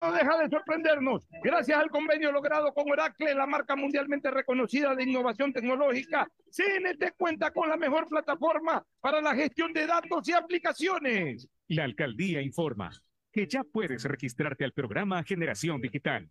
no deja de sorprendernos. Gracias al convenio logrado con Oracle, la marca mundialmente reconocida de innovación tecnológica, CNT cuenta con la mejor plataforma para la gestión de datos y aplicaciones. La alcaldía informa que ya puedes registrarte al programa Generación Digital.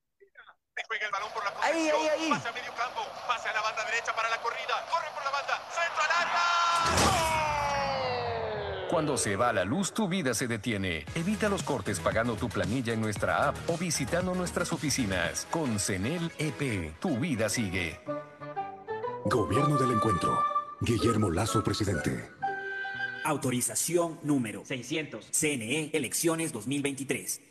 Juega el balón por la Ahí, ahí, ahí. Pase a medio campo. Pase a la banda derecha para la corrida. Corre por la banda. Centro al área. Cuando se va la luz, tu vida se detiene. Evita los cortes pagando tu planilla en nuestra app o visitando nuestras oficinas. Con CENEL EP, tu vida sigue. Gobierno del Encuentro. Guillermo Lazo, presidente. Autorización número 600. CNE, elecciones 2023.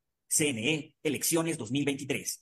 CNE, elecciones 2023.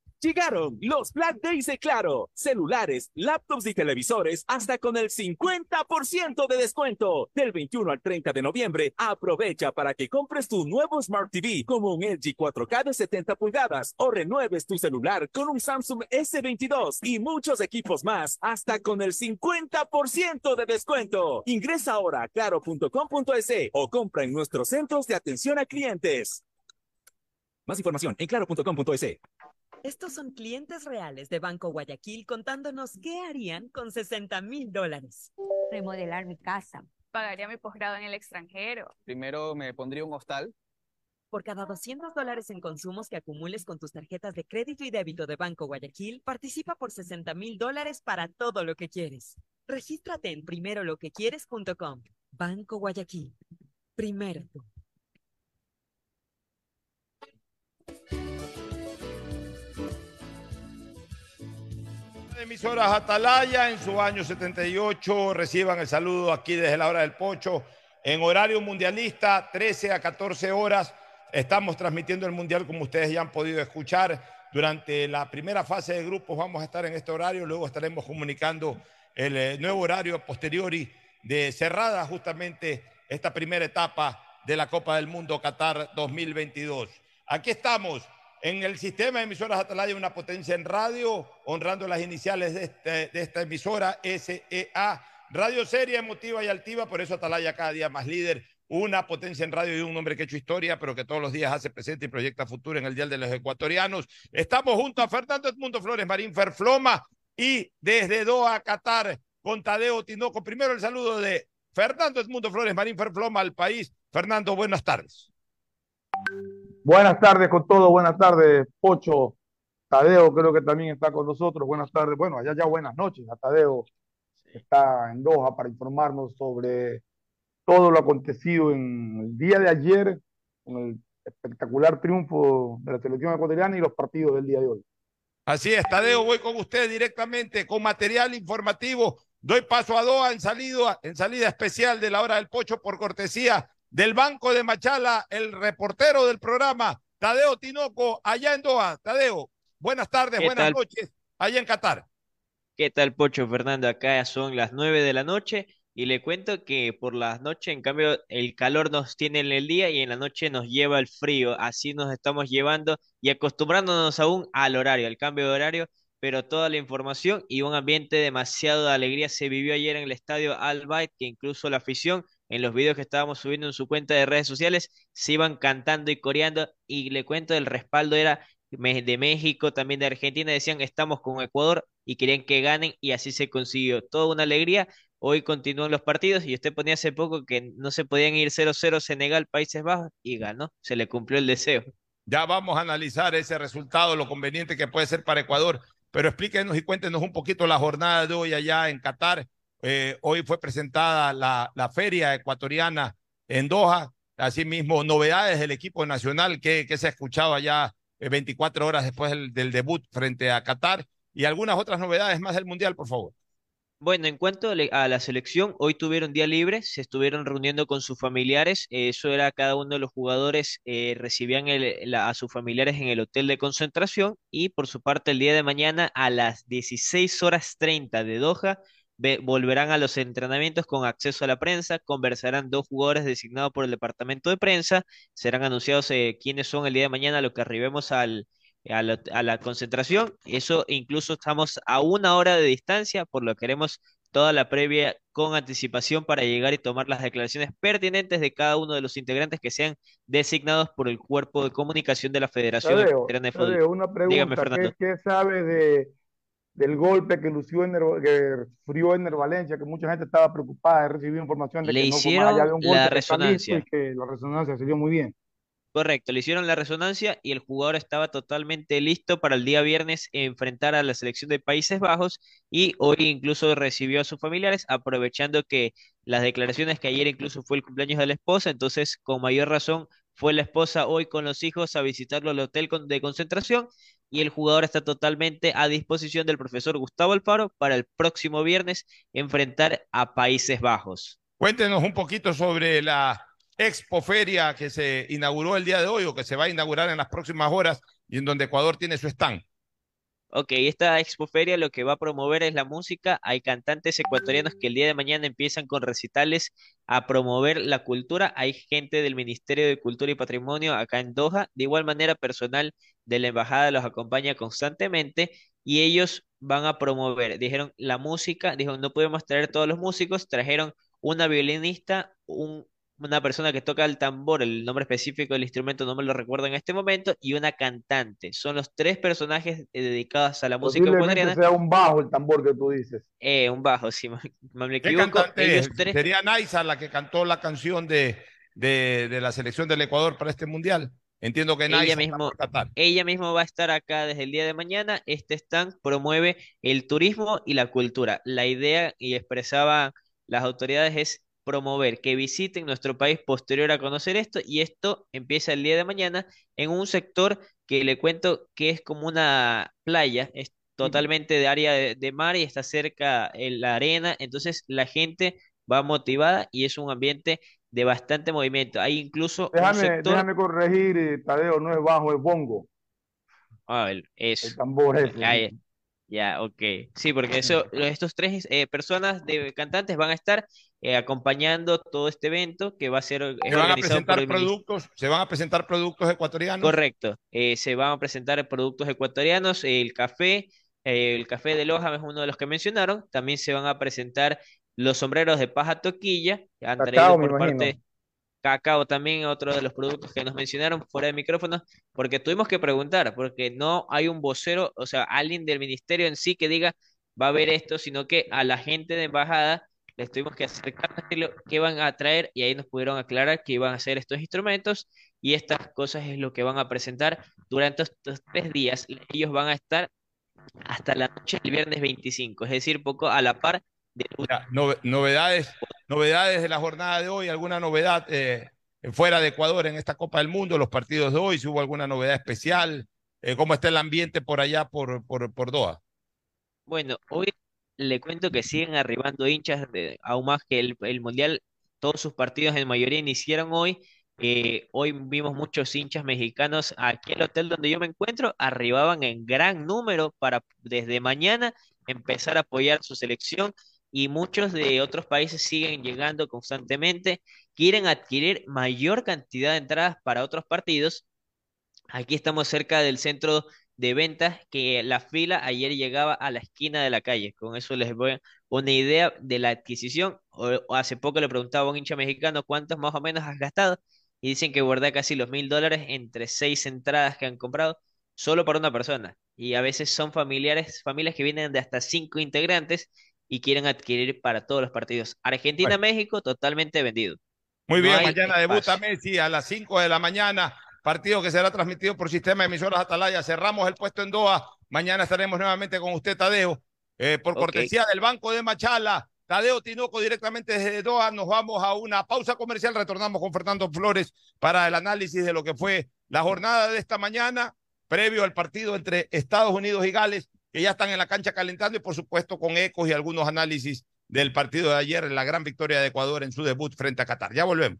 Llegaron los Black Days de Claro. Celulares, laptops y televisores hasta con el 50% de descuento. Del 21 al 30 de noviembre, aprovecha para que compres tu nuevo Smart TV como un LG 4K de 70 pulgadas o renueves tu celular con un Samsung S22 y muchos equipos más hasta con el 50% de descuento. Ingresa ahora a claro.com.es o compra en nuestros centros de atención a clientes. Más información en claro.com.es. Estos son clientes reales de Banco Guayaquil contándonos qué harían con 60 mil dólares. Remodelar mi casa. Pagaría mi posgrado en el extranjero. Primero me pondría un hostal. Por cada 200 dólares en consumos que acumules con tus tarjetas de crédito y débito de Banco Guayaquil, participa por 60 mil dólares para todo lo que quieres. Regístrate en primeroloquequieres.com. Banco Guayaquil. Primero tú. Emisoras Atalaya en su año 78 reciban el saludo aquí desde la hora del pocho. En horario mundialista 13 a 14 horas estamos transmitiendo el mundial como ustedes ya han podido escuchar. Durante la primera fase de grupos vamos a estar en este horario luego estaremos comunicando el eh, nuevo horario posteriori de cerrada justamente esta primera etapa de la Copa del Mundo Qatar 2022 aquí estamos en el sistema de emisoras Atalaya una potencia en radio, honrando las iniciales de, este- esta emisora SEA, radio seria, emotiva y altiva, por eso Atalaya cada día más líder, una potencia en radio y un hombre que ha hecho historia, pero que todos los días hace presente y proyecta futuro en el Dial de los Ecuatorianos. Estamos junto a Fernando Edmundo Flores Marín Ferfloma y desde Doha, Qatar, con Tadeo Tinoco. Primero el saludo de Fernando Edmundo Flores Marín Ferfloma al país. Fernando, buenas tardes. Buenas tardes con todo, buenas tardes, Pocho. Tadeo creo que también está con nosotros. Buenas tardes. Bueno, allá ya buenas noches. A Tadeo está en Doha para informarnos sobre todo lo acontecido en el día de ayer, con el espectacular triunfo de la selección ecuatoriana y los partidos del día de hoy. Así es, Tadeo, voy con usted directamente con material informativo. Doy paso a Doha en salida, en salida especial de la hora del pocho por cortesía del Banco de Machala, el reportero del programa, Tadeo Tinoco, allá en Doha. Tadeo, buenas tardes, ¿Qué buenas tal? noches, allá en Qatar. ¿Qué tal, Pocho Fernando? Acá son las 9 de la noche Y le cuento que por las noches, en cambio, el calor nos tiene en el día y en la noche nos lleva el frío. Así nos estamos llevando y acostumbrándonos aún al horario, al cambio de horario, pero toda la información y un ambiente demasiado de alegría se vivió ayer en el estadio Al que incluso la afición en los videos que estábamos subiendo en su cuenta de redes sociales se iban cantando y coreando y le cuento el respaldo era de México, también de Argentina, decían estamos con Ecuador y querían que ganen y así se consiguió. Toda una alegría. Hoy continúan los partidos y usted ponía hace poco que no se podían ir 0-0 Senegal, Países Bajos y ganó. Se le cumplió el deseo. Ya vamos a analizar ese resultado, lo conveniente que puede ser para Ecuador, pero explíquenos y cuéntenos un poquito la jornada de hoy allá en Qatar. Eh, hoy fue presentada la, la feria ecuatoriana en Doha. Asimismo, novedades del equipo nacional que, que se ha escuchado allá 24 eh, horas después del, debut frente a Qatar y algunas otras novedades más del Mundial, por favor. Bueno, en cuanto a la selección, hoy tuvieron día libre, se estuvieron reuniendo con sus familiares, eso era cada uno de los jugadores eh, recibían a sus familiares en el hotel de concentración y por su parte el día de mañana a las 16 horas 30 de Doha volverán a los entrenamientos con acceso a la prensa, conversarán dos jugadores designados por el departamento de prensa, serán anunciados eh, quiénes son el día de mañana, lo que arribemos al, a, la, concentración. Eso incluso estamos a una hora de distancia, por lo que haremos toda la previa con anticipación para llegar y tomar las declaraciones pertinentes de cada uno de los integrantes que sean designados por el cuerpo de comunicación de la Federación de Fútbol. Una pregunta, ¿qué sabe de del golpe que lució en, que sufrió en Valencia, que mucha gente estaba preocupada de recibir información de le que hicieron no un la resonancia y que la resonancia se dio muy bien. Correcto, le hicieron la resonancia y el jugador estaba totalmente listo para el día viernes enfrentar a la selección de Países Bajos y hoy incluso recibió a sus familiares, aprovechando que las declaraciones que ayer incluso fue el cumpleaños de la esposa, entonces con mayor razón fue la esposa hoy con los hijos a visitarlo al hotel de concentración y el jugador está totalmente a disposición del profesor Gustavo Alfaro para el próximo viernes enfrentar a Países Bajos. Cuéntenos un poquito sobre la expoferia que se inauguró el día de hoy o que se va a inaugurar en las próximas horas y en donde Ecuador tiene su stand. Ok, esta expoferia lo que va a promover es la música. Hay cantantes ecuatorianos que el día de mañana empiezan con recitales a promover la cultura. Hay gente del Ministerio de Cultura y Patrimonio acá en Doha. De igual manera, personal de la embajada los acompaña constantemente y ellos van a promover. Dijeron la música, dijeron no podemos traer todos los músicos, trajeron una violinista, un una persona que toca el tambor, el nombre específico del instrumento no me lo recuerdo en este momento, y una cantante. Son los tres personajes eh, dedicados a la música ecuatoriana. sea un bajo el tambor que tú dices. Eh, un bajo, sí, me, equivoco. Sería Naisa la que cantó la canción de, de, la selección del Ecuador para este mundial. Entiendo que ella mismo, ella mismo va a estar acá desde el día de mañana. Este stand promueve el turismo y la cultura. La idea y expresaba las autoridades es promover que visiten nuestro país posterior a conocer esto y esto empieza el día de mañana en un sector que le cuento que es como una playa, es totalmente de área de, mar y está cerca en la arena, entonces la gente va motivada y es un ambiente de bastante movimiento. Hay incluso déjame, un sector... déjame corregir, eh, Tadeo, no es bajo, es bongo. Ah, eso. El tambor es. Ya, ok. Sí, porque eso, estos tres eh, personas de cantantes van a estar eh, acompañando todo este evento que va a ser se van a presentar productos se van a presentar productos ecuatorianos. Correcto. Eh, se van a presentar productos ecuatorianos el café el café de Loja es uno de los que mencionaron. También se van a presentar los sombreros de paja toquilla han traído por parte cacao también otro de los productos que nos mencionaron fuera de micrófono porque tuvimos que preguntar porque no hay un vocero o sea alguien del ministerio en sí que diga va a haber esto sino que a la gente de embajada les tuvimos que acercar qué van a traer y ahí nos pudieron aclarar que iban a hacer estos instrumentos y estas cosas es lo que van a presentar durante estos tres días. Ellos van a estar hasta la noche del viernes 25, es decir, poco a la par de... novedades, novedades de la jornada de hoy, alguna novedad eh, fuera de Ecuador en esta Copa del Mundo, los partidos de hoy, si hubo alguna novedad especial, eh, cómo está el ambiente por allá, por, por, por Doha. Bueno, hoy le cuento que siguen arribando hinchas, de, aún más que el, Mundial, todos sus partidos en mayoría iniciaron hoy. Hoy vimos muchos hinchas mexicanos aquí al hotel donde yo me encuentro, arribaban en gran número para desde mañana empezar a apoyar su selección. y muchos de otros países siguen llegando constantemente, quieren adquirir mayor cantidad de entradas para otros partidos. Aquí estamos cerca del centro de ventas que la fila ayer llegaba a la esquina de la calle. Con eso les voy una idea de la adquisición. hace poco le preguntaba a un hincha mexicano cuántos más o menos has gastado y dicen que guarda casi los mil dólares entre seis entradas que han comprado solo para una persona. Y a veces son familiares, familias que vienen de hasta cinco integrantes y quieren adquirir para todos los partidos. Argentina-México totalmente vendido. Muy bien, mañana debuta Messi a las 5 de la mañana, partido que será transmitido por sistema de emisoras Atalaya. Cerramos el puesto en Doha. Mañana estaremos nuevamente con usted, Tadeo, eh, por cortesía del Banco de Machala. Tadeo Tinoco directamente desde Doha. Nos vamos a una pausa comercial. Retornamos con Fernando Flores para el análisis de lo que fue la jornada de esta mañana, previo al partido entre Estados Unidos y Gales, que ya están en la cancha calentando y por supuesto con ecos y algunos análisis del partido de ayer, la gran victoria de Ecuador en su debut frente a Qatar. Ya volvemos.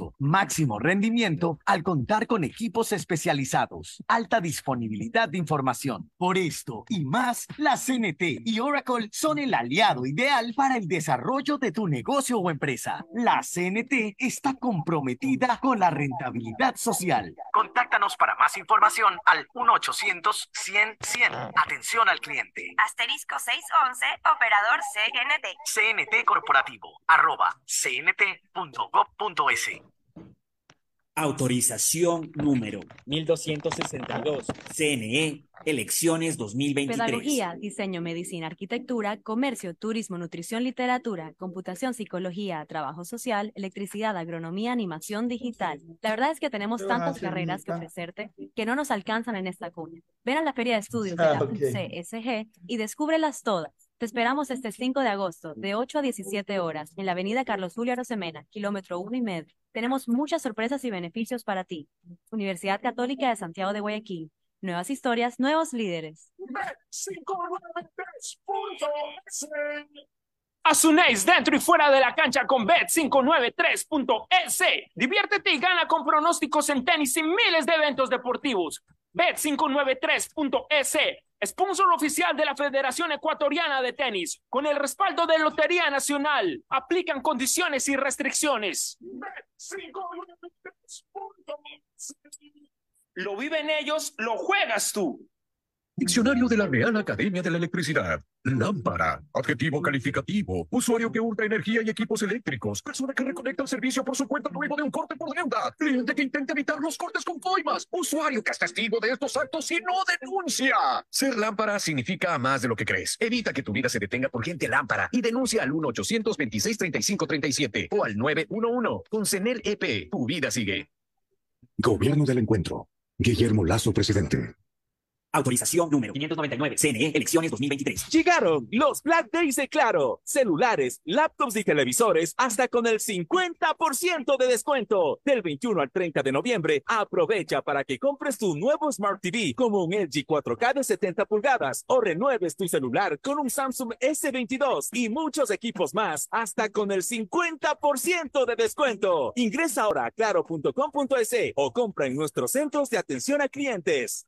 máximo rendimiento al contar con equipos especializados, alta disponibilidad de información. Por esto y más, la CNT y Oracle son el aliado ideal para el desarrollo de tu negocio o empresa. La CNT está comprometida con la rentabilidad social. Contáctanos para más información al 1-800-100-100. Atención al cliente. Asterisco 611, operador CNT. CNT Corporativo, arroba cnt.gov.es. Autorización número 1262. CNE, elecciones 2023. Pedagogía, diseño, medicina, arquitectura, comercio, turismo, nutrición, literatura, computación, psicología, trabajo social, electricidad, agronomía, animación digital. La verdad es que tenemos tantas carreras que ofrecerte que no nos alcanzan en esta cuna. Ven a la Feria de Estudios de la Ah, ok. CSG y descúbrelas todas. Te esperamos este 5 de agosto, de 8 a 17 horas, en la avenida Carlos Julio Arosemena, kilómetro 1 y medio. Tenemos muchas sorpresas y beneficios para ti. Universidad Católica de Santiago de Guayaquil. Nuevas historias, nuevos líderes. Asunéis dentro y fuera de la cancha con Bet593.es. Diviértete y gana con pronósticos en tenis y miles de eventos deportivos. Bet593.es, sponsor oficial de la Federación Ecuatoriana de Tenis, con el respaldo de Lotería Nacional. Aplican condiciones y restricciones. Bet593.es. Lo viven ellos, lo juegas tú. Diccionario de la Real Academia de la Electricidad. Lámpara. Adjetivo calificativo. Usuario que hurta energía y equipos eléctricos. Persona que reconecta el servicio por su cuenta luego de un corte por deuda. Cliente que intenta evitar los cortes con coimas. Usuario que es testigo de estos actos y no denuncia. Ser lámpara significa más de lo que crees. Evita que tu vida se detenga por gente lámpara y denuncia al 1-800-26-35-37 o al 911. Con CENEL EP, tu vida sigue. Gobierno del Encuentro. Guillermo Lazo, presidente. Autorización número 599. CNE, elecciones 2023. Llegaron los Black Days de Claro. Celulares, laptops y televisores hasta con el 50% de descuento. Del 21 al 30 de noviembre, aprovecha para que compres tu nuevo Smart TV como un LG 4K de 70 pulgadas o renueves tu celular con un Samsung S22 y muchos equipos más hasta con el 50% de descuento. Ingresa ahora a claro.com.es o compra en nuestros centros de atención a clientes.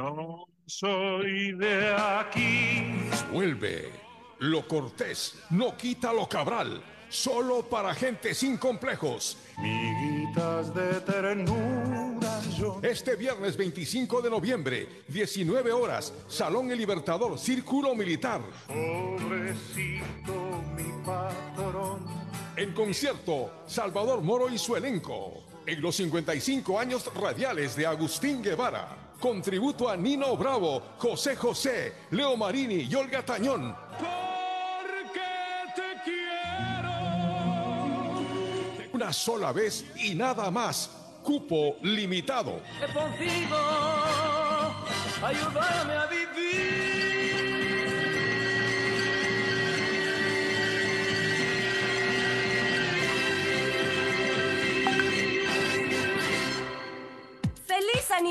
No soy de aquí. Vuelve. Lo cortés no quita lo cabral. Solo para gente sin complejos. Miguitas de ternura yo. Este viernes 25 de noviembre, 19 horas, Salón El Libertador, Círculo Militar. Pobrecito mi patrón. En concierto, Salvador Moro y su elenco. En los 55 años radiales de Agustín Guevara. Con tributo a Nino Bravo, José José, Leo Marini y Olga Tañón. Una sola vez y nada más. Cupo limitado. Te consigo, ayúdame a vivir.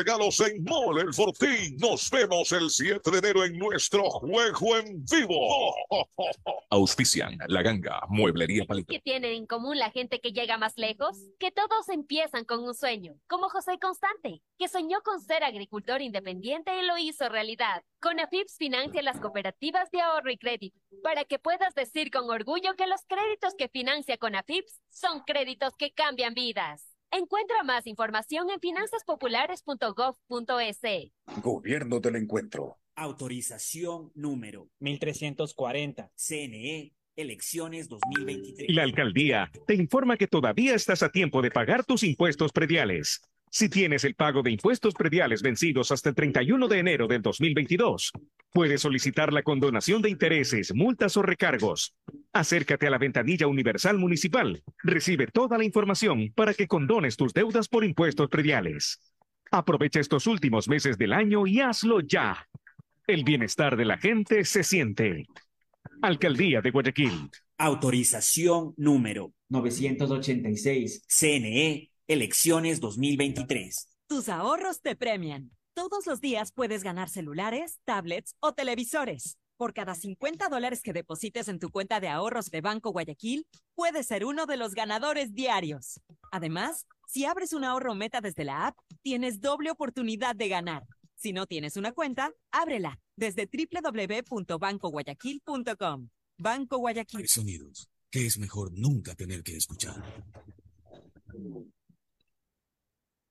regalos en Mole el Fortín. Nos vemos el 7 de enero en nuestro juego en vivo. Auspician La Ganga, Mueblería Palito. ¿Qué tienen en común la gente que llega más lejos? Que todos empiezan con un sueño, como José Constante, que soñó con ser agricultor independiente y lo hizo realidad. Con AFIPS financia las cooperativas de ahorro y crédito, para que puedas decir con orgullo que los créditos que financia con AFIPS son créditos que cambian vidas. Encuentra más información en finanzaspopulares.gov.es. Gobierno del Encuentro. Autorización número 1340. CNE, elecciones 2023. La alcaldía te informa que todavía estás a tiempo de pagar tus impuestos prediales. Si tienes el pago de impuestos prediales vencidos hasta el 31 de enero del 2022, puedes solicitar la condonación de intereses, multas o recargos. Acércate a la ventanilla universal municipal. Recibe toda la información para que condones tus deudas por impuestos prediales. Aprovecha estos últimos meses del año y hazlo ya. El bienestar de la gente se siente. Alcaldía de Guayaquil. Autorización número 986. CNE, elecciones 2023. Tus ahorros te premian. Todos los días puedes ganar celulares, tablets o televisores. Por cada 50 dólares que deposites en tu cuenta de ahorros de Banco Guayaquil, puedes ser uno de los ganadores diarios. Además, si abres un ahorro meta desde la app, tienes doble oportunidad de ganar. Si no tienes una cuenta, ábrela, desde www.bancoguayaquil.com. Banco Guayaquil. Hay sonidos que es mejor nunca tener que escuchar.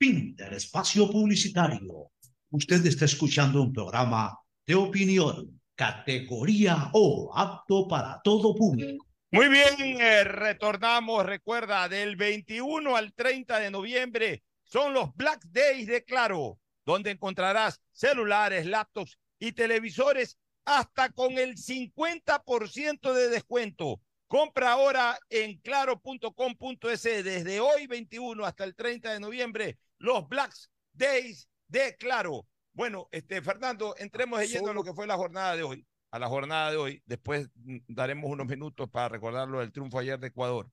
Fin espacio publicitario. Usted está escuchando un programa de opinión, categoría O, apto para todo público. Muy bien, eh, retornamos, recuerda, del 21 al 30 de noviembre son los Black Days de Claro, donde encontrarás celulares, laptops y televisores hasta con el 50% de descuento. Compra ahora en claro.com.es desde hoy 21 hasta el 30 de noviembre los Black Days de Claro. Bueno, este Fernando, entremos yendo a lo que fue la jornada de hoy. A la jornada de hoy, después mm, daremos unos minutos para recordar lo del triunfo ayer de Ecuador.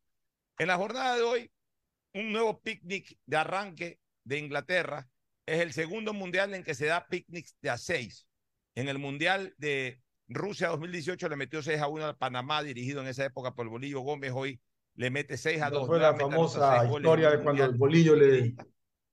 En la jornada de hoy, un nuevo picnic de arranque de Inglaterra. Es el segundo mundial en que se da picnics de a seis. En el mundial de Rusia 2018 le metió 6 a 1 al Panamá, dirigido en esa época por el Bolillo Gómez. Hoy le mete 6 a 2. Fue la famosa historia de cuando el Bolillo le.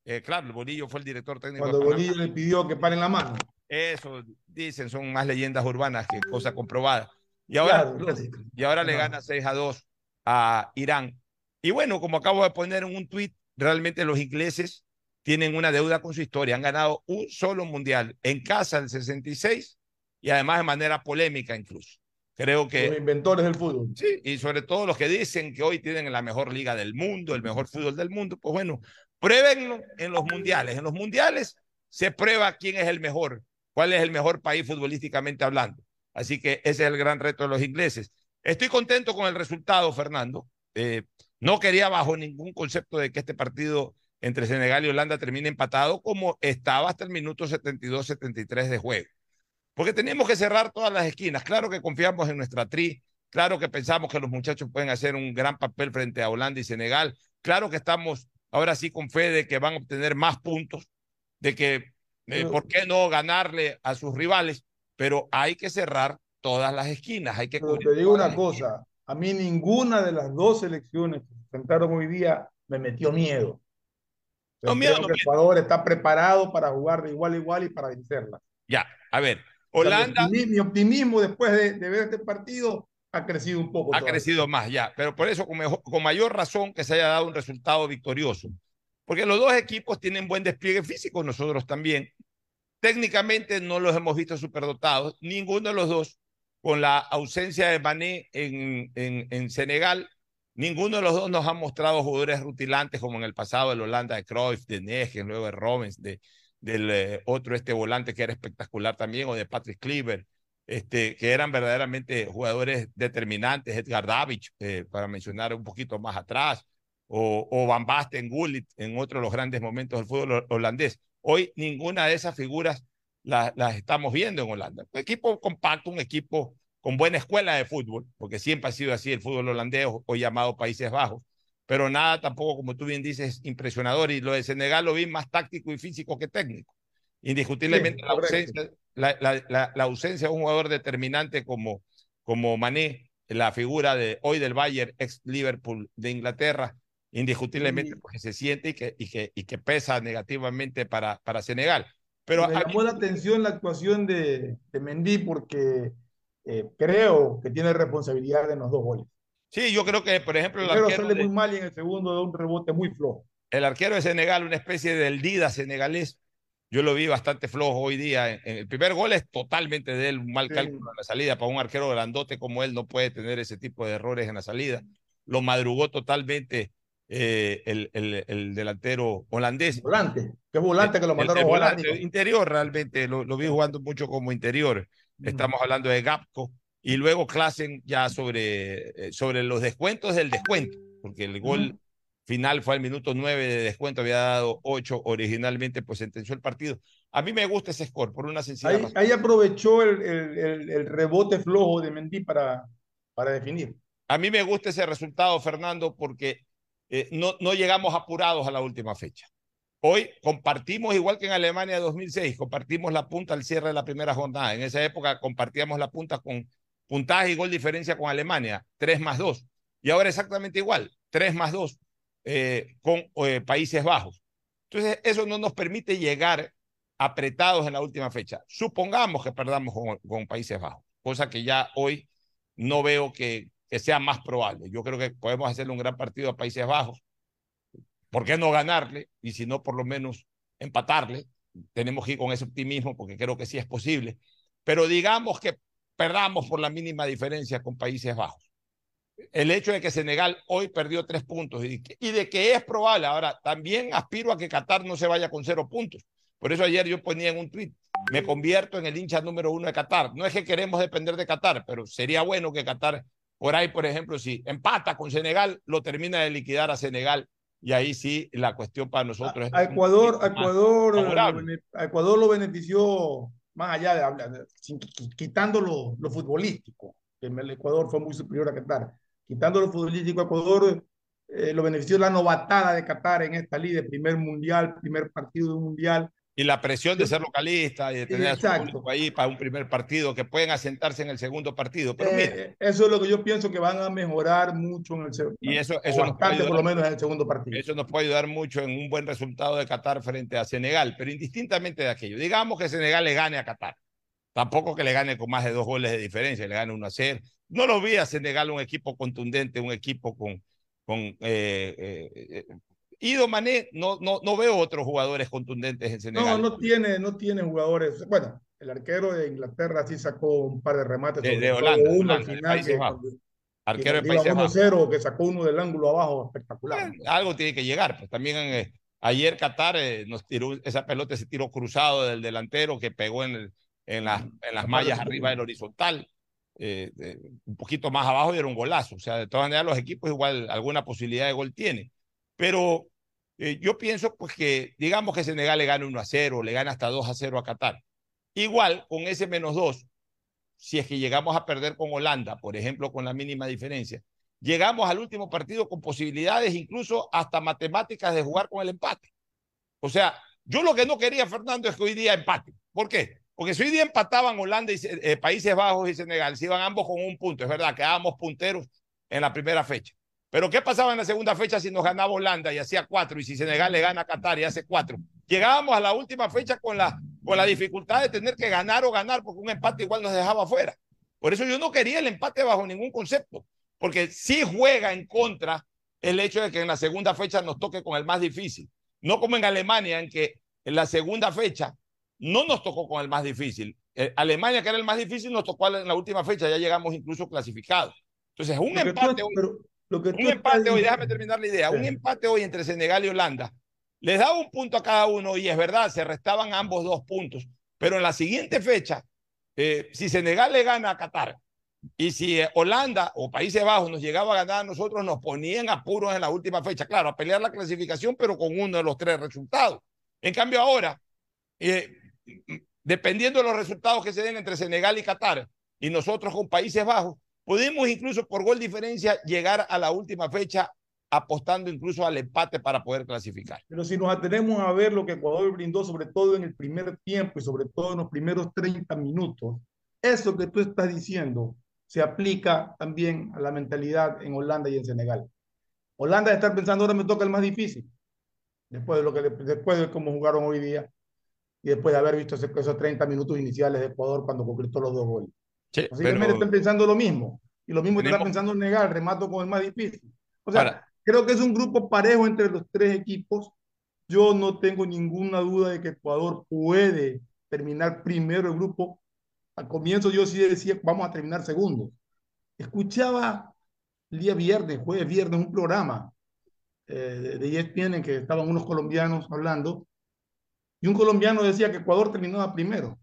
Eh, claro, el Bolillo fue el director técnico. Cuando el Bolillo le pidió que paren la mano. Eso dicen, son más leyendas urbanas que cosa comprobada. Y ahora, claro, y ahora le gana 6 a 2 a Irán. Y bueno, como acabo de poner en un tuit, realmente los ingleses tienen una deuda con su historia. Han ganado un solo mundial en casa el 66 y además de manera polémica incluso. Creo que... Los inventores del fútbol. Sí, y sobre todo los que dicen que hoy tienen la mejor liga del mundo, el mejor fútbol del mundo, pues bueno, pruébenlo en los mundiales. En los mundiales se prueba quién es el mejor, cuál es el mejor país futbolísticamente hablando. Así que ese es el gran reto de los ingleses. Estoy contento con el resultado, Fernando. Eh, no quería bajo ningún concepto de que este partido entre Senegal y Holanda termine empatado como estaba hasta el minuto 72-73 de juego. Porque tenemos que cerrar todas las esquinas. Claro que confiamos en nuestra tri, claro que pensamos que los muchachos pueden hacer un gran papel frente a Holanda y Senegal, claro que estamos ahora sí con fe de que van a obtener más puntos, de que, eh, ¿por qué no ganarle a sus rivales? Pero hay que cerrar todas las esquinas, hay que... Pero te digo una cosa, a mí ninguna de las dos selecciones que se enfrentaron hoy día me metió miedo. No, miedo, creo que Ecuador está preparado para jugar de igual a igual y para vencerla. Ya, a ver, Holanda. O sea, mi, optimismo después de, de, ver este partido ha crecido un poco. Ha todavía. crecido más, ya. Pero por eso, con, mejor, con, mayor razón que se haya dado un resultado victorioso. Porque los dos equipos tienen buen despliegue físico, nosotros también. Técnicamente no los hemos visto superdotados, ninguno de los dos, con la ausencia de Mané en, en, en Senegal, ninguno de los dos nos ha mostrado jugadores rutilantes como en el pasado el Holanda de Cruyff, de Negen, luego de Robens, de, del eh, otro este volante que era espectacular también, o de Patrick Cleaver, este, que eran verdaderamente jugadores determinantes, Edgar Davids, eh, para mencionar un poquito más atrás, o, o Van Basten, Gullit, en otro de los grandes momentos del fútbol holandés. Hoy ninguna de esas figuras las la estamos viendo en Holanda. Un equipo compacto, un equipo con buena escuela de fútbol, porque siempre ha sido así el fútbol holandés, hoy llamado Países Bajos, pero nada tampoco, como tú bien dices, impresionador. Y lo de Senegal lo vi más táctico y físico que técnico. Indiscutiblemente sí, la, ausencia, la, la, la, ausencia de un jugador determinante como, como Mané, la figura de hoy del Bayern, ex Liverpool de Inglaterra, indiscutiblemente porque se siente y que, y que, y que pesa negativamente para, para Senegal. Pero me llamó la atención la actuación de, de Mendy porque eh, creo que tiene responsabilidad en los dos goles. Sí, yo creo que, por ejemplo, el Primero arquero sale de, muy mal y en el segundo da un rebote muy flojo. el arquero de Senegal, una especie del Dida senegalés, yo lo vi bastante flojo hoy día. En, en el primer gol es totalmente de él, un mal Sí. cálculo en la salida. Para un arquero grandote como él no puede tener ese tipo de errores en la salida. lo madrugó totalmente eh, el, el, el, delantero holandés. Volante, que es volante que lo mandaron volante, Interior realmente, lo, lo, vi jugando mucho como interior. Estamos hablando de Gapco. Y luego Klassen ya sobre, eh, sobre los descuentos del descuento, porque el gol. Final fue al minuto 9 de descuento, había dado 8 originalmente, pues sentenció el partido. A mí me gusta ese score por una sencilla ahí, ahí aprovechó el, el, el, rebote flojo de Mendy para, para definir. A mí me gusta ese resultado, Fernando, porque eh, no, no llegamos apurados a la última fecha. Hoy compartimos, igual que en Alemania 2006, compartimos la punta al cierre de la primera jornada. En esa época compartíamos la punta con puntaje y gol diferencia con Alemania, 3 más 2. Y ahora exactamente igual, 3 más 2 eh, con eh, Países Bajos. Entonces, eso no nos permite llegar apretados en la última fecha. Supongamos que perdamos con, Países Bajos, cosa que ya hoy no veo que, que, sea más probable. Yo creo que podemos hacerle un gran partido a Países Bajos. ¿Por qué no ganarle? Y si no, por lo menos empatarle. Tenemos que ir con ese optimismo porque creo que sí es posible. Pero digamos que perdamos por la mínima diferencia con Países Bajos. El hecho de que Senegal hoy perdió tres puntos y, y de que es probable, ahora también aspiro a que Qatar no se vaya con cero puntos. Por eso ayer yo ponía en un tweet, me convierto en el hincha número uno de Qatar. No es que queremos depender de Qatar, pero sería bueno que Qatar, por ahí, por ejemplo, si empata con Senegal, lo termina de liquidar a Senegal. Y ahí sí la cuestión para nosotros a, es. Ecuador, Ecuador, a Ecuador lo benefició más allá de hablar, quitando lo, lo, futbolístico, que el Ecuador fue muy superior a Qatar, quitando lo futbolístico, Ecuador eh, lo benefició la novatada de Qatar en esta liga, primer mundial, primer partido de un mundial. Y la presión de ser localista y de tener Exacto. a su ahí para un primer partido, que pueden asentarse en el segundo partido. Pero eh, eso es lo que yo pienso que van a mejorar mucho en el segundo Y eso, eso bastante, ayudar, por lo menos en el segundo partido. Eso nos puede ayudar mucho en un buen resultado de Qatar frente a Senegal, pero indistintamente de aquello. Digamos que Senegal le gane a Qatar. Tampoco que le gane con más de dos goles de diferencia, le gane uno a cero. No lo vi a Senegal un equipo contundente, un equipo con, con eh, eh, eh Ido Mané, no, no, no veo otros jugadores contundentes en Senegal. No, no tiene, no tiene jugadores. Bueno, el arquero de Inglaterra sí sacó un par de remates. De, de Holanda, uno Holanda, al final. Que, arquero que de Países Bajos. 1-0, que sacó uno del ángulo abajo, espectacular. Eh, algo tiene que llegar. Pues también eh, ayer Qatar eh, nos tiró esa pelota, ese tiro cruzado del delantero que pegó en, el, en, las, en las mallas arriba del horizontal. Eh, un poquito más abajo y era un golazo. O sea, de todas maneras, los equipos igual alguna posibilidad de gol tienen. Pero eh, yo pienso pues que, digamos que Senegal le gane 1 a 0, le gana hasta 2 a 0 a Qatar. Igual, con ese menos 2, si es que llegamos a perder con Holanda, por ejemplo, con la mínima diferencia, llegamos al último partido con posibilidades incluso hasta matemáticas de jugar con el empate. O sea, yo lo que no quería, Fernando, es que hoy día empate. ¿Por qué? Porque si hoy día empataban Holanda y eh, Países Bajos y Senegal, si iban ambos con un punto, es verdad, quedábamos punteros en la primera fecha. Pero ¿qué pasaba en la segunda fecha si nos ganaba Holanda y hacía cuatro? Y si Senegal le gana a Qatar y hace cuatro. Llegábamos a la última fecha con la, con la dificultad de tener que ganar o ganar, porque un empate igual nos dejaba fuera. Por eso yo no quería el empate bajo ningún concepto, porque sí juega en contra el hecho de que en la segunda fecha nos toque con el más difícil. No como en Alemania, en que en la segunda fecha no nos tocó con el más difícil. Eh, Alemania, que era el más difícil, nos tocó en la última fecha, ya llegamos incluso clasificados. Entonces, un empate. pero, un empate hoy, déjame terminar la idea, un empate hoy entre Senegal y Holanda les daba un punto a cada uno y es verdad, se restaban ambos dos puntos, pero en la siguiente fecha, eh, si Senegal le gana a Qatar y si eh, Holanda o Países Bajos nos llegaba a ganar a nosotros, nos ponían apuros en la última fecha, claro, a pelear la clasificación, pero con uno de los tres resultados. En cambio ahora, eh, dependiendo de los resultados que se den entre Senegal y Qatar y nosotros con Países Bajos, Podemos incluso por gol diferencia llegar a la última fecha apostando incluso al empate para poder clasificar. Pero si nos atenemos a ver lo que Ecuador brindó, sobre todo en el primer tiempo y sobre todo en los primeros 30 minutos, eso que tú estás diciendo se aplica también a la mentalidad en Holanda y en Senegal. Holanda estar pensando, ahora me toca el más difícil, después de, lo que, después de cómo jugaron hoy día y después de haber visto esos 30 minutos iniciales de Ecuador cuando concretó los dos goles. Sí, Así pero... que están pensando lo mismo. Y lo mismo tenemos... está pensando en negar, remato con el más difícil. O sea, creo que es un grupo parejo entre los tres equipos. Yo no tengo ninguna duda de que Ecuador puede terminar primero el grupo. Al comienzo yo sí decía, vamos a terminar segundo. Escuchaba el día viernes, jueves, viernes, un programa eh, de, de ESPN en que estaban unos colombianos hablando y un colombiano decía que Ecuador terminó a primero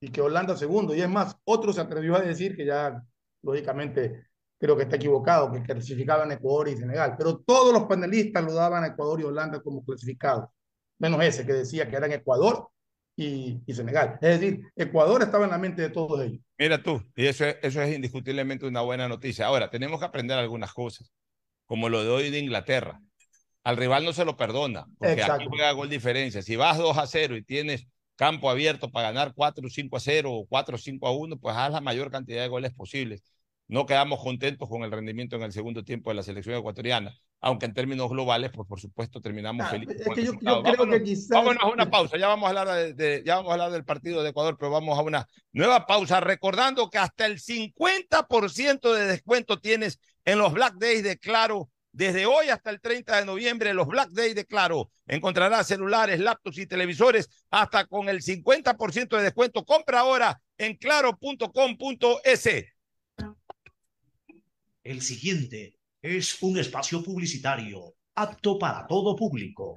y que Holanda segundo. Y es más, otro se atrevió a decir que ya, lógicamente, creo que está equivocado, que clasificaban Ecuador y Senegal. Pero todos los panelistas lo daban a Ecuador y Holanda como clasificados, menos ese que decía que eran Ecuador y, y, Senegal. Es decir, Ecuador estaba en la mente de todos ellos. Mira tú, y eso es, eso es indiscutiblemente una buena noticia. Ahora, tenemos que aprender algunas cosas, como lo de hoy de Inglaterra al rival no se lo perdona, porque Exacto. aquí juega gol diferencia. Si vas 2 a 0 y tienes campo abierto para ganar 4 o 5 a 0 o 4 o 5 a 1, pues haz la mayor cantidad de goles posibles. No quedamos contentos con el rendimiento en el segundo tiempo de la selección ecuatoriana, aunque en términos globales, pues por supuesto terminamos ah, felices. Es que yo, yo, creo vámonos, que quizás... vámonos a una pausa, ya vamos a hablar de, de, ya vamos a hablar del partido de Ecuador, pero vamos a una nueva pausa, recordando que hasta el 50% de descuento tienes en los Black Days de Claro desde hoy hasta el 30 de noviembre, los Black Days de Claro. Encontrarás celulares, laptops y televisores hasta con el 50% de descuento. Compra ahora en claro.com.es. El siguiente es un espacio publicitario apto para todo público.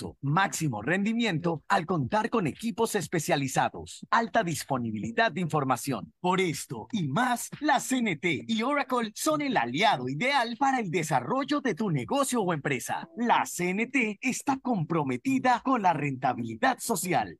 máximo rendimiento al contar con equipos especializados, alta disponibilidad de información. Por esto y más, la CNT y Oracle son el aliado ideal para el desarrollo de tu negocio o empresa. La CNT está comprometida con la rentabilidad social.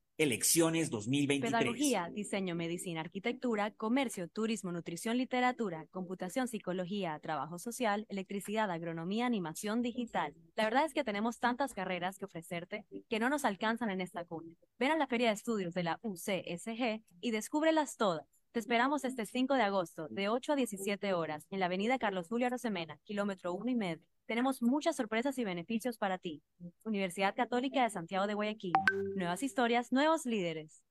Elecciones 2023. Pedagogía, diseño, medicina, arquitectura, comercio, turismo, nutrición, literatura, computación, psicología, trabajo social, electricidad, agronomía, animación digital. La verdad es que tenemos tantas carreras que ofrecerte que no nos alcanzan en esta cuna. Ven a la Feria de Estudios de la UCSG y descúbrelas todas. Te esperamos este 5 de agosto, de 8 a 17 horas, en la avenida Carlos Julio Arosemena, kilómetro 1 y medio. Tenemos muchas sorpresas y beneficios para ti. Universidad Católica de Santiago de Guayaquil. Nuevas historias, nuevos líderes.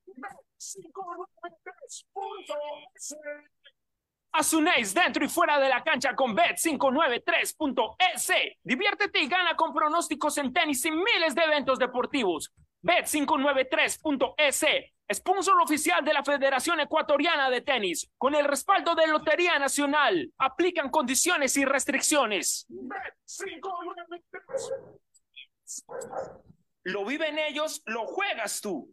Asunéis dentro y fuera de la cancha con Bet593.es. Diviértete y gana con pronósticos en tenis y miles de eventos deportivos. Bet593.es, sponsor oficial de la Federación Ecuatoriana de Tenis, con el respaldo de Lotería Nacional. Aplican condiciones y restricciones. Bet593. Lo viven ellos, lo juegas tú.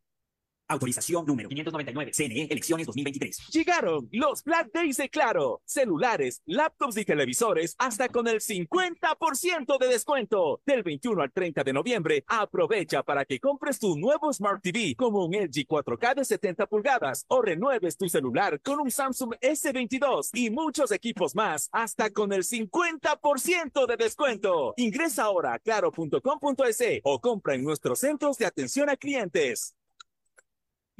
Autorización número 599. CNE, elecciones 2023. Llegaron los Black Days de Claro. Celulares, laptops y televisores hasta con el 50% de descuento. Del 21 al 30 de noviembre, aprovecha para que compres tu nuevo Smart TV como un LG 4K de 70 pulgadas o renueves tu celular con un Samsung S22 y muchos equipos más hasta con el 50% de descuento. Ingresa ahora a claro.com.es o compra en nuestros centros de atención a clientes.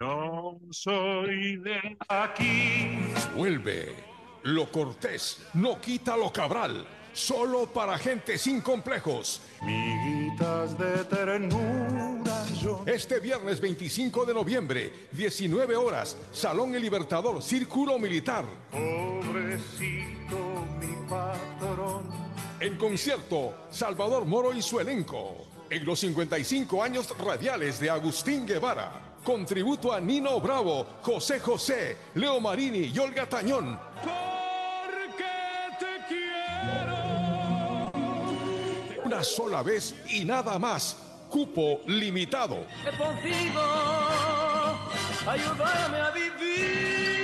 No soy de aquí. Vuelve. Lo cortés no quita lo cabral. Solo para gente sin complejos. Miguitas de ternura yo. Este viernes 25 de noviembre, 19 horas, Salón El Libertador, Círculo Militar. Pobrecito mi patrón. En concierto, Salvador Moro y su elenco. En los 55 años radiales de Agustín Guevara. Con tributo a Nino Bravo, José José, Leo Marini y Olga Tañón. Una sola vez y nada más. Cupo limitado. A ¡Feliz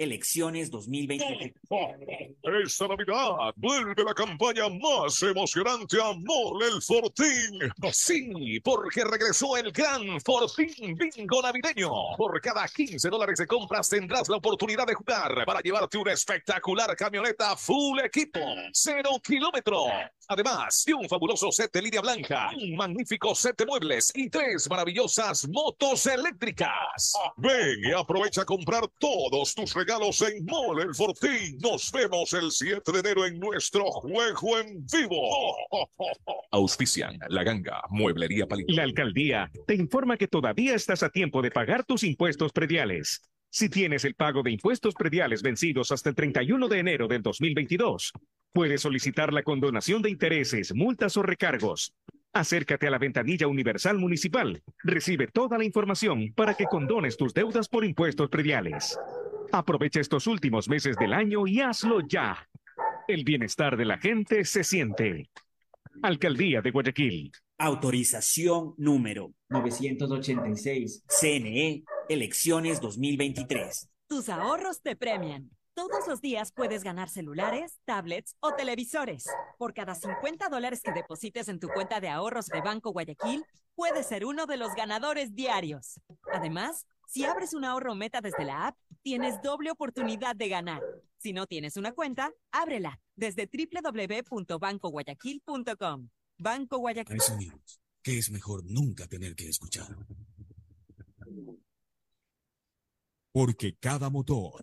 elecciones 2023. Esta Navidad vuelve la campaña más emocionante a Mole el Fortín. Sí, porque regresó el gran Fortín Bingo navideño. Por cada 15 dólares de compras tendrás la oportunidad de jugar para llevarte una espectacular camioneta full equipo, cero kilómetro. Además de un fabuloso set de línea blanca, un magnífico set de muebles y tres maravillosas motos eléctricas. Ven y aprovecha a comprar todos tus regalos en Mole el Fortín. Nos vemos el 7 de enero en nuestro juego en vivo. Auspician La Ganga, Mueblería Palito. La alcaldía te informa que todavía estás a tiempo de pagar tus impuestos prediales. Si tienes el pago de impuestos prediales vencidos hasta el 31 de enero del 2022, puedes solicitar la condonación de intereses, multas o recargos. Acércate a la ventanilla universal municipal. Recibe toda la información para que condones tus deudas por impuestos prediales. Aprovecha estos últimos meses del año y hazlo ya. El bienestar de la gente se siente. Alcaldía de Guayaquil. Autorización número 986. CNE, elecciones 2023. Tus ahorros te premian. Todos los días puedes ganar celulares, tablets o televisores. Por cada 50 dólares que deposites en tu cuenta de ahorros de Banco Guayaquil, puedes ser uno de los ganadores diarios. Además, si abres un ahorro meta desde la app, tienes doble oportunidad de ganar. Si no tienes una cuenta, ábrela desde www.bancoguayaquil.com. Banco Guayaquil. Que es mejor nunca tener que escuchar. Porque cada motor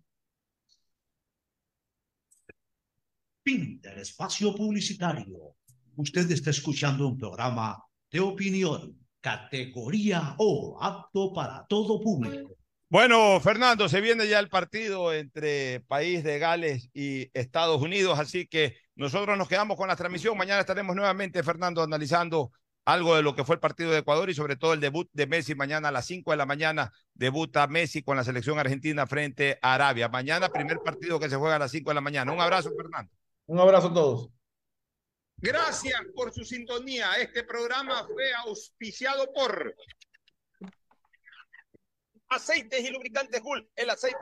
Fin del espacio publicitario. Usted está escuchando un programa de opinión, categoría O, apto para todo público. Bueno, Fernando, se viene ya el partido entre País de Gales y Estados Unidos, así que nosotros nos quedamos con la transmisión. Mañana estaremos nuevamente, Fernando, analizando algo de lo que fue el partido de Ecuador y sobre todo el debut de Messi mañana a las 5 de la mañana. Debuta Messi con la selección argentina frente a Arabia. Mañana primer partido que se juega a las 5 de la mañana. Un abrazo, Fernando. Un abrazo a todos. Gracias por su sintonía. Este programa fue auspiciado por Aceites y Lubricantes Hull, el aceite